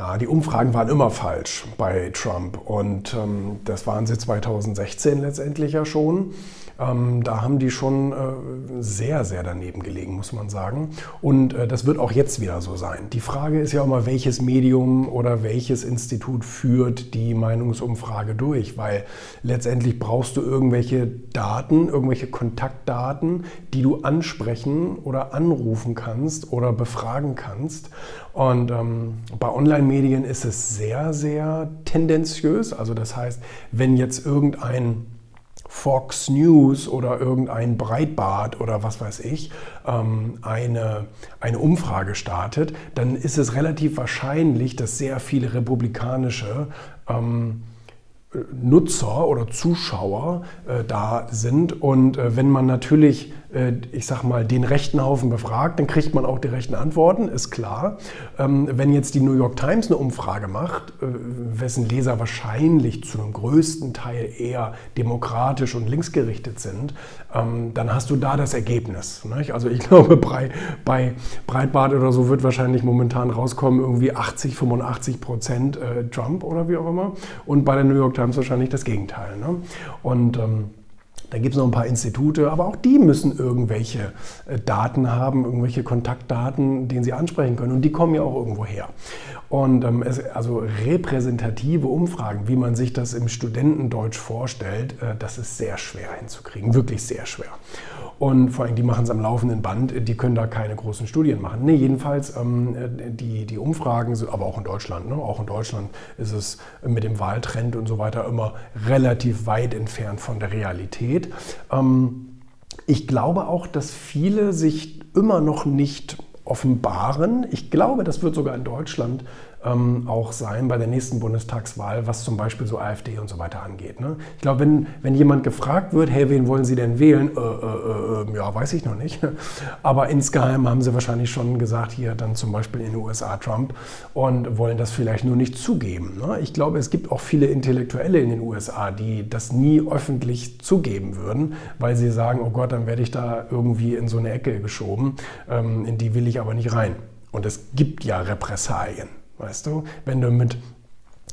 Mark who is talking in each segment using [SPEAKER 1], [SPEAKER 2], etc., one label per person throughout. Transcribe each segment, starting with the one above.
[SPEAKER 1] Na, die Umfragen waren immer falsch bei Trump und ähm, das waren sie 2016 letztendlich ja schon. Ähm, da haben die schon äh, sehr, sehr daneben gelegen, muss man sagen. Und äh, das wird auch jetzt wieder so sein. Die Frage ist ja immer, welches Medium oder welches Institut führt die Meinungsumfrage durch, weil letztendlich brauchst du irgendwelche Daten, irgendwelche Kontaktdaten, die du ansprechen oder anrufen kannst oder befragen kannst. Und ähm, bei Online-Medien ist es sehr, sehr tendenziös. Also das heißt, wenn jetzt irgendein Fox News oder irgendein Breitbart oder was weiß ich ähm, eine, eine Umfrage startet, dann ist es relativ wahrscheinlich, dass sehr viele republikanische ähm, Nutzer oder Zuschauer äh, da sind. Und äh, wenn man natürlich ich sag mal, den rechten Haufen befragt, dann kriegt man auch die rechten Antworten, ist klar. Ähm, wenn jetzt die New York Times eine Umfrage macht, äh, wessen Leser wahrscheinlich zu einem größten Teil eher demokratisch und linksgerichtet sind, ähm, dann hast du da das Ergebnis. Also ich glaube, bei, Breitbart oder so wird wahrscheinlich momentan rauskommen, irgendwie 80, 85 Prozent äh, Trump oder wie auch immer. Und bei der New York Times wahrscheinlich das Gegenteil. Ne? Und da gibt es noch ein paar Institute, aber auch die müssen irgendwelche äh, Daten haben, irgendwelche Kontaktdaten, den sie ansprechen können. Und die kommen ja auch irgendwo her. Und ähm, es, also repräsentative Umfragen, wie man sich das im Studentendeutsch vorstellt, äh, das ist sehr schwer hinzukriegen, wirklich sehr schwer. Und vor allem, die machen es am laufenden Band, die können da keine großen Studien machen. Nee, jedenfalls ähm, die, die Umfragen, aber auch in Deutschland, ne? auch in Deutschland ist es mit dem Wahltrend und so weiter immer relativ weit entfernt von der Realität. Ähm, ich glaube auch, dass viele sich immer noch nicht offenbaren. Ich glaube, das wird sogar in Deutschland ähm, auch sein bei der nächsten Bundestagswahl, was zum Beispiel so AfD und so weiter angeht. Ne? Ich glaube, wenn, wenn jemand gefragt wird, hey, wen wollen Sie denn wählen? Äh, äh, äh, ja, weiß ich noch nicht. Aber insgeheim haben sie wahrscheinlich schon gesagt, hier dann zum Beispiel in den USA Trump und wollen das vielleicht nur nicht zugeben. Ne? Ich glaube, es gibt auch viele Intellektuelle in den USA, die das nie öffentlich zugeben würden, weil sie sagen, oh Gott, dann werde ich da irgendwie in so eine Ecke geschoben, ähm, in die will ich aber nicht rein. Und es gibt ja Repressalien. Weißt du, wenn du mit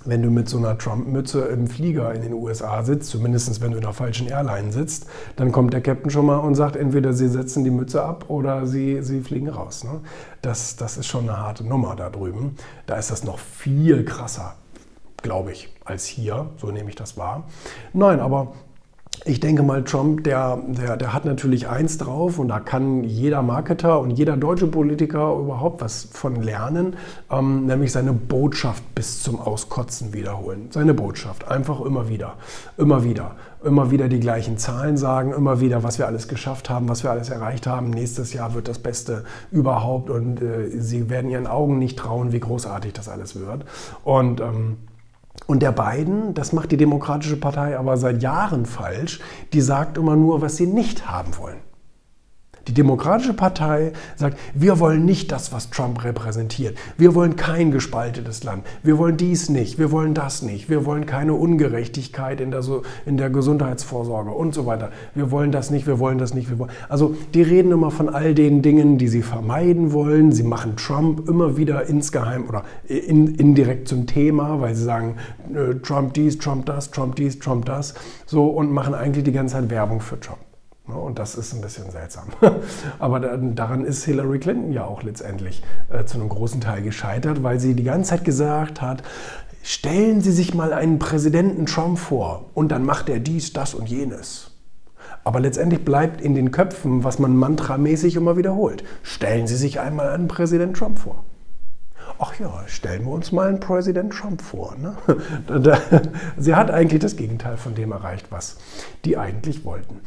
[SPEAKER 1] wenn du mit so einer Trump-Mütze im Flieger in den USA sitzt, zumindest wenn du in der falschen Airline sitzt, dann kommt der Captain schon mal und sagt, entweder sie setzen die Mütze ab oder sie, sie fliegen raus. Ne? Das, das ist schon eine harte Nummer da drüben. Da ist das noch viel krasser, glaube ich, als hier. So nehme ich das wahr. Nein, aber ich denke mal, Trump, der, der, der hat natürlich eins drauf und da kann jeder Marketer und jeder deutsche Politiker überhaupt was von lernen, ähm, nämlich seine Botschaft bis zum Auskotzen wiederholen. Seine Botschaft, einfach immer wieder, immer wieder, immer wieder die gleichen Zahlen sagen, immer wieder, was wir alles geschafft haben, was wir alles erreicht haben. Nächstes Jahr wird das Beste überhaupt und äh, sie werden ihren Augen nicht trauen, wie großartig das alles wird. Und ähm, und der Biden, das macht die Demokratische Partei aber seit Jahren falsch, die sagt immer nur, was sie nicht haben wollen. Die Demokratische Partei sagt, wir wollen nicht das, was Trump repräsentiert. Wir wollen kein gespaltetes Land. Wir wollen dies nicht. Wir wollen das nicht. Wir wollen keine Ungerechtigkeit in der, in der Gesundheitsvorsorge und so weiter. Wir wollen das nicht. Wir wollen das nicht. Wir wollen. Also die reden immer von all den Dingen, die sie vermeiden wollen. Sie machen Trump immer wieder insgeheim oder in, indirekt zum Thema, weil sie sagen, äh, Trump dies, Trump das, Trump dies, Trump das. So und machen eigentlich die ganze Zeit Werbung für Trump. Ne, und das ist ein bisschen seltsam. Aber daran ist Hillary Clinton ja auch letztendlich äh, zu einem großen Teil gescheitert, weil sie die ganze Zeit gesagt hat, stellen Sie sich mal einen Präsidenten Trump vor und dann macht er dies, das und jenes. Aber letztendlich bleibt in den Köpfen, was man mantramäßig immer wiederholt. Stellen Sie sich einmal einen Präsident Trump vor. Ach ja, stellen wir uns mal einen Präsident Trump vor. Ne? Sie hat eigentlich das Gegenteil von dem erreicht, was die eigentlich wollten.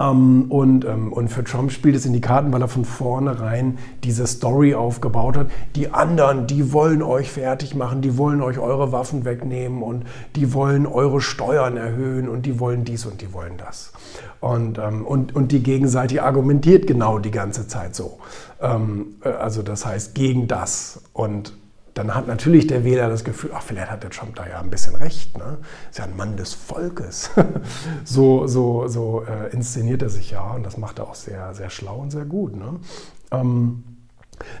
[SPEAKER 1] Ähm, und, ähm, und für Trump spielt es in die Karten, weil er von vornherein diese Story aufgebaut hat. Die anderen, die wollen euch fertig machen, die wollen euch eure Waffen wegnehmen und die wollen eure Steuern erhöhen und die wollen dies und die wollen das. Und, ähm, und, und die Gegenseite argumentiert genau die ganze Zeit so. Ähm, äh, also das heißt gegen das. Und dann hat natürlich der Wähler das Gefühl, ach, vielleicht hat der Trump da ja ein bisschen recht. Ne? Ist ja ein Mann des Volkes. so so, so äh, inszeniert er sich ja und das macht er auch sehr, sehr schlau und sehr gut. Ne? Ähm,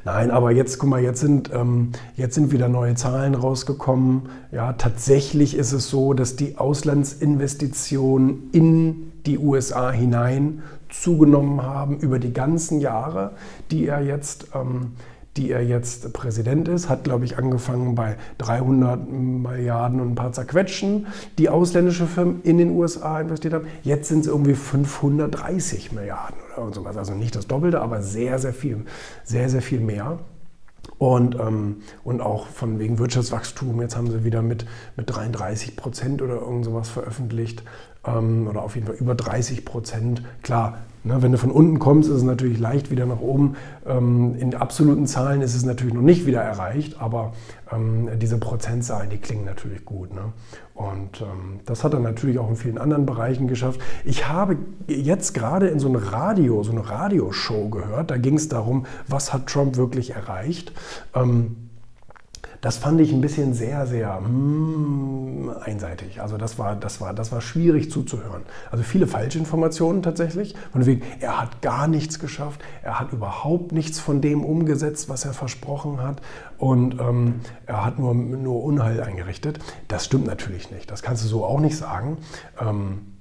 [SPEAKER 1] Nein, aber jetzt, guck mal, jetzt sind, ähm, jetzt sind wieder neue Zahlen rausgekommen. Ja, tatsächlich ist es so, dass die Auslandsinvestitionen in die USA hinein zugenommen haben über die ganzen Jahre, die er jetzt ähm, die er jetzt Präsident ist, hat, glaube ich, angefangen bei 300 Milliarden und ein paar zerquetschen, die ausländische Firmen in den USA investiert haben. Jetzt sind es irgendwie 530 Milliarden oder sowas. Also nicht das Doppelte, aber sehr, sehr viel, sehr, sehr viel mehr. Und, ähm, und auch von wegen Wirtschaftswachstum, jetzt haben sie wieder mit, mit 33 Prozent oder irgend sowas veröffentlicht ähm, oder auf jeden Fall über 30 Prozent. Klar, Ne, wenn du von unten kommst, ist es natürlich leicht wieder nach oben. Ähm, in absoluten Zahlen ist es natürlich noch nicht wieder erreicht, aber ähm, diese Prozentzahlen, die klingen natürlich gut. Ne? Und ähm, das hat er natürlich auch in vielen anderen Bereichen geschafft. Ich habe jetzt gerade in so ein Radio, so eine Radioshow gehört, da ging es darum, was hat Trump wirklich erreicht. Das fand ich ein bisschen sehr, sehr mm, einseitig. Also das war, das, war, das war schwierig zuzuhören. Also viele Falschinformationen tatsächlich. Von wegen, er hat gar nichts geschafft, er hat überhaupt nichts von dem umgesetzt, was er versprochen hat. Und ähm, er hat nur, nur Unheil eingerichtet. Das stimmt natürlich nicht. Das kannst du so auch nicht sagen. Ähm,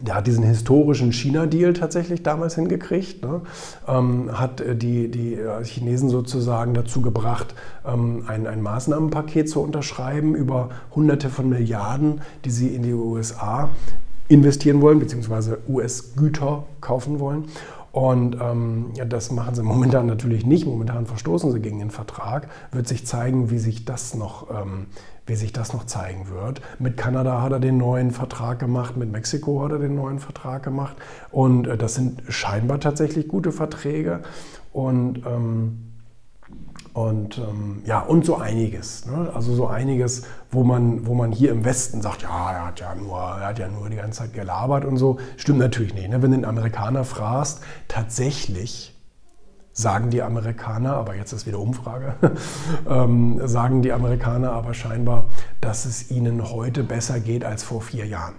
[SPEAKER 1] der hat diesen historischen China-Deal tatsächlich damals hingekriegt, ne? ähm, hat äh, die, die äh, Chinesen sozusagen dazu gebracht, ähm, ein, ein Maßnahmenpaket zu unterschreiben über Hunderte von Milliarden, die sie in die USA investieren wollen, beziehungsweise US-Güter kaufen wollen. Und ähm, ja, das machen sie momentan natürlich nicht. Momentan verstoßen sie gegen den Vertrag. Wird sich zeigen, wie sich das noch, ähm, wie sich das noch zeigen wird. Mit Kanada hat er den neuen Vertrag gemacht, mit Mexiko hat er den neuen Vertrag gemacht. Und äh, das sind scheinbar tatsächlich gute Verträge. Und ähm, und ähm, ja, und so einiges. Ne? Also so einiges, wo man, wo man hier im Westen sagt, ja, er hat ja nur, er hat ja nur die ganze Zeit gelabert und so. Stimmt natürlich nicht. Ne? Wenn du den Amerikaner fragst, tatsächlich sagen die Amerikaner, aber jetzt ist wieder Umfrage, ähm, sagen die Amerikaner aber scheinbar, dass es ihnen heute besser geht als vor vier Jahren.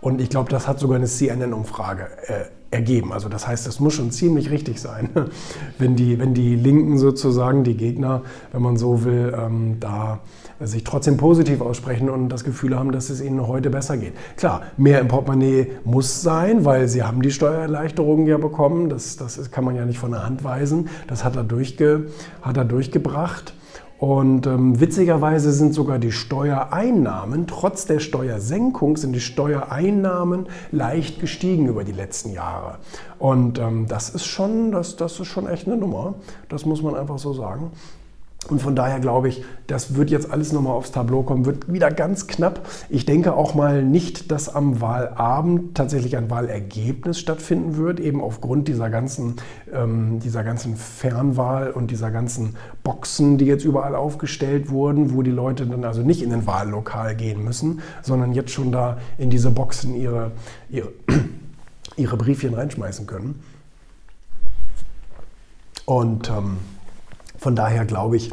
[SPEAKER 1] Und ich glaube, das hat sogar eine CNN-Umfrage äh, ergeben. Also das heißt, das muss schon ziemlich richtig sein, wenn die, wenn die Linken sozusagen, die Gegner, wenn man so will, ähm, da sich trotzdem positiv aussprechen und das Gefühl haben, dass es ihnen heute besser geht. Klar, mehr im Portemonnaie muss sein, weil sie haben die Steuererleichterungen ja bekommen. Das, das kann man ja nicht von der Hand weisen. Das hat er, durchge, hat er durchgebracht. Und ähm, witzigerweise sind sogar die Steuereinnahmen, trotz der Steuersenkung, sind die Steuereinnahmen leicht gestiegen über die letzten Jahre. Und ähm, das, ist schon, das, das ist schon echt eine Nummer. Das muss man einfach so sagen. Und von daher glaube ich, das wird jetzt alles nochmal aufs Tableau kommen, wird wieder ganz knapp. Ich denke auch mal nicht, dass am Wahlabend tatsächlich ein Wahlergebnis stattfinden wird, eben aufgrund dieser ganzen, ähm, dieser ganzen Fernwahl und dieser ganzen Boxen, die jetzt überall aufgestellt wurden, wo die Leute dann also nicht in den Wahllokal gehen müssen, sondern jetzt schon da in diese Boxen ihre, ihre, ihre Briefchen reinschmeißen können. Und ähm, von daher glaube ich,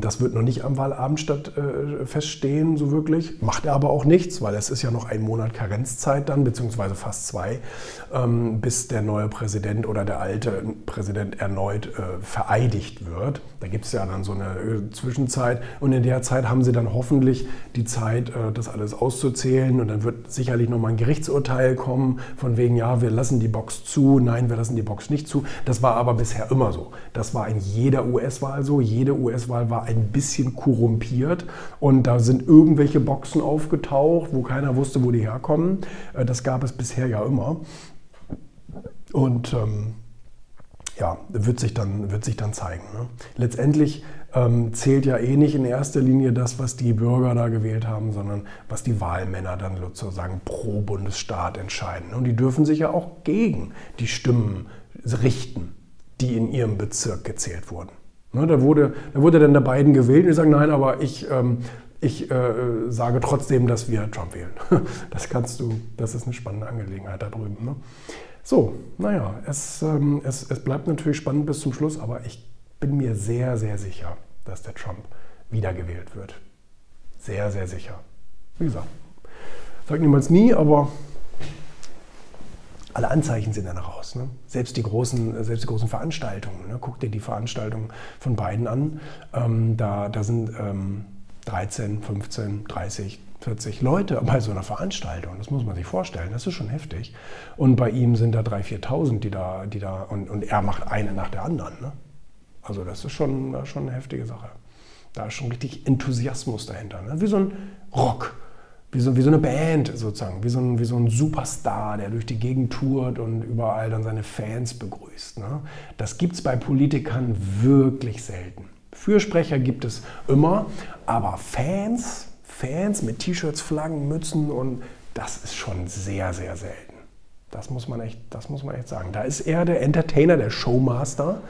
[SPEAKER 1] das wird noch nicht am Wahlabend statt äh, feststehen, so wirklich. Macht er aber auch nichts, weil es ist ja noch ein Monat Karenzzeit dann, beziehungsweise fast zwei, ähm, bis der neue Präsident oder der alte Präsident erneut äh, vereidigt wird. Da gibt es ja dann so eine äh, Zwischenzeit und in der Zeit haben sie dann hoffentlich die Zeit, das alles auszuzählen und dann wird sicherlich nochmal ein Gerichtsurteil kommen, von wegen, ja, wir lassen die Box zu, nein, wir lassen die Box nicht zu. Das war aber bisher immer so. Das war in jeder US-Wahl so. Jede US-Wahl war ein bisschen korrumpiert und da sind irgendwelche Boxen aufgetaucht, wo keiner wusste, wo die herkommen. Äh, das gab es bisher ja immer. Und ähm, ja, wird sich dann, wird sich dann zeigen. Ne? Letztendlich ähm, zählt ja eh nicht in erster Linie das, was die Bürger da gewählt haben, sondern was die Wahlmänner dann sozusagen pro Bundesstaat entscheiden. Und die dürfen sich ja auch gegen die Stimmen richten, die in ihrem Bezirk gezählt wurden. Ne, da, wurde, da wurde dann der beiden gewählt und die sagen, nein, aber ich, ähm, ich äh, sage trotzdem, dass wir Trump wählen. Das kannst du, das ist eine spannende Angelegenheit da drüben. Ne? So, naja, es, ähm, es, es bleibt natürlich spannend bis zum Schluss, aber ich bin mir sehr, sehr sicher, dass der Trump wiedergewählt wird. Sehr, sehr sicher. Wie gesagt, sag niemals nie, aber alle Anzeichen sind dann raus. Ne? Selbst, die großen, selbst die großen Veranstaltungen. Ne? Guck dir die Veranstaltungen von beiden an. Ähm, da, da sind ähm, 13, 15, 30, 40 Leute bei so einer Veranstaltung. Das muss man sich vorstellen. Das ist schon heftig. Und bei ihm sind da 3.000, 4.000, die da, die da und, und er macht eine nach der anderen. Ne? Also das ist schon, schon eine heftige Sache. Da ist schon richtig Enthusiasmus dahinter. Ne? Wie so ein Rock, wie so, wie so eine Band sozusagen, wie so, ein, wie so ein Superstar, der durch die Gegend tourt und überall dann seine Fans begrüßt. Ne? Das gibt es bei Politikern wirklich selten. Fürsprecher gibt es immer, aber Fans, Fans mit T-Shirts, Flaggen, Mützen und das ist schon sehr, sehr selten. Das muss man echt, das muss man echt sagen. Da ist er der Entertainer, der Showmaster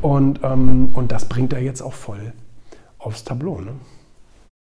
[SPEAKER 1] und, ähm, und das bringt er jetzt auch voll aufs Tableau. Ne?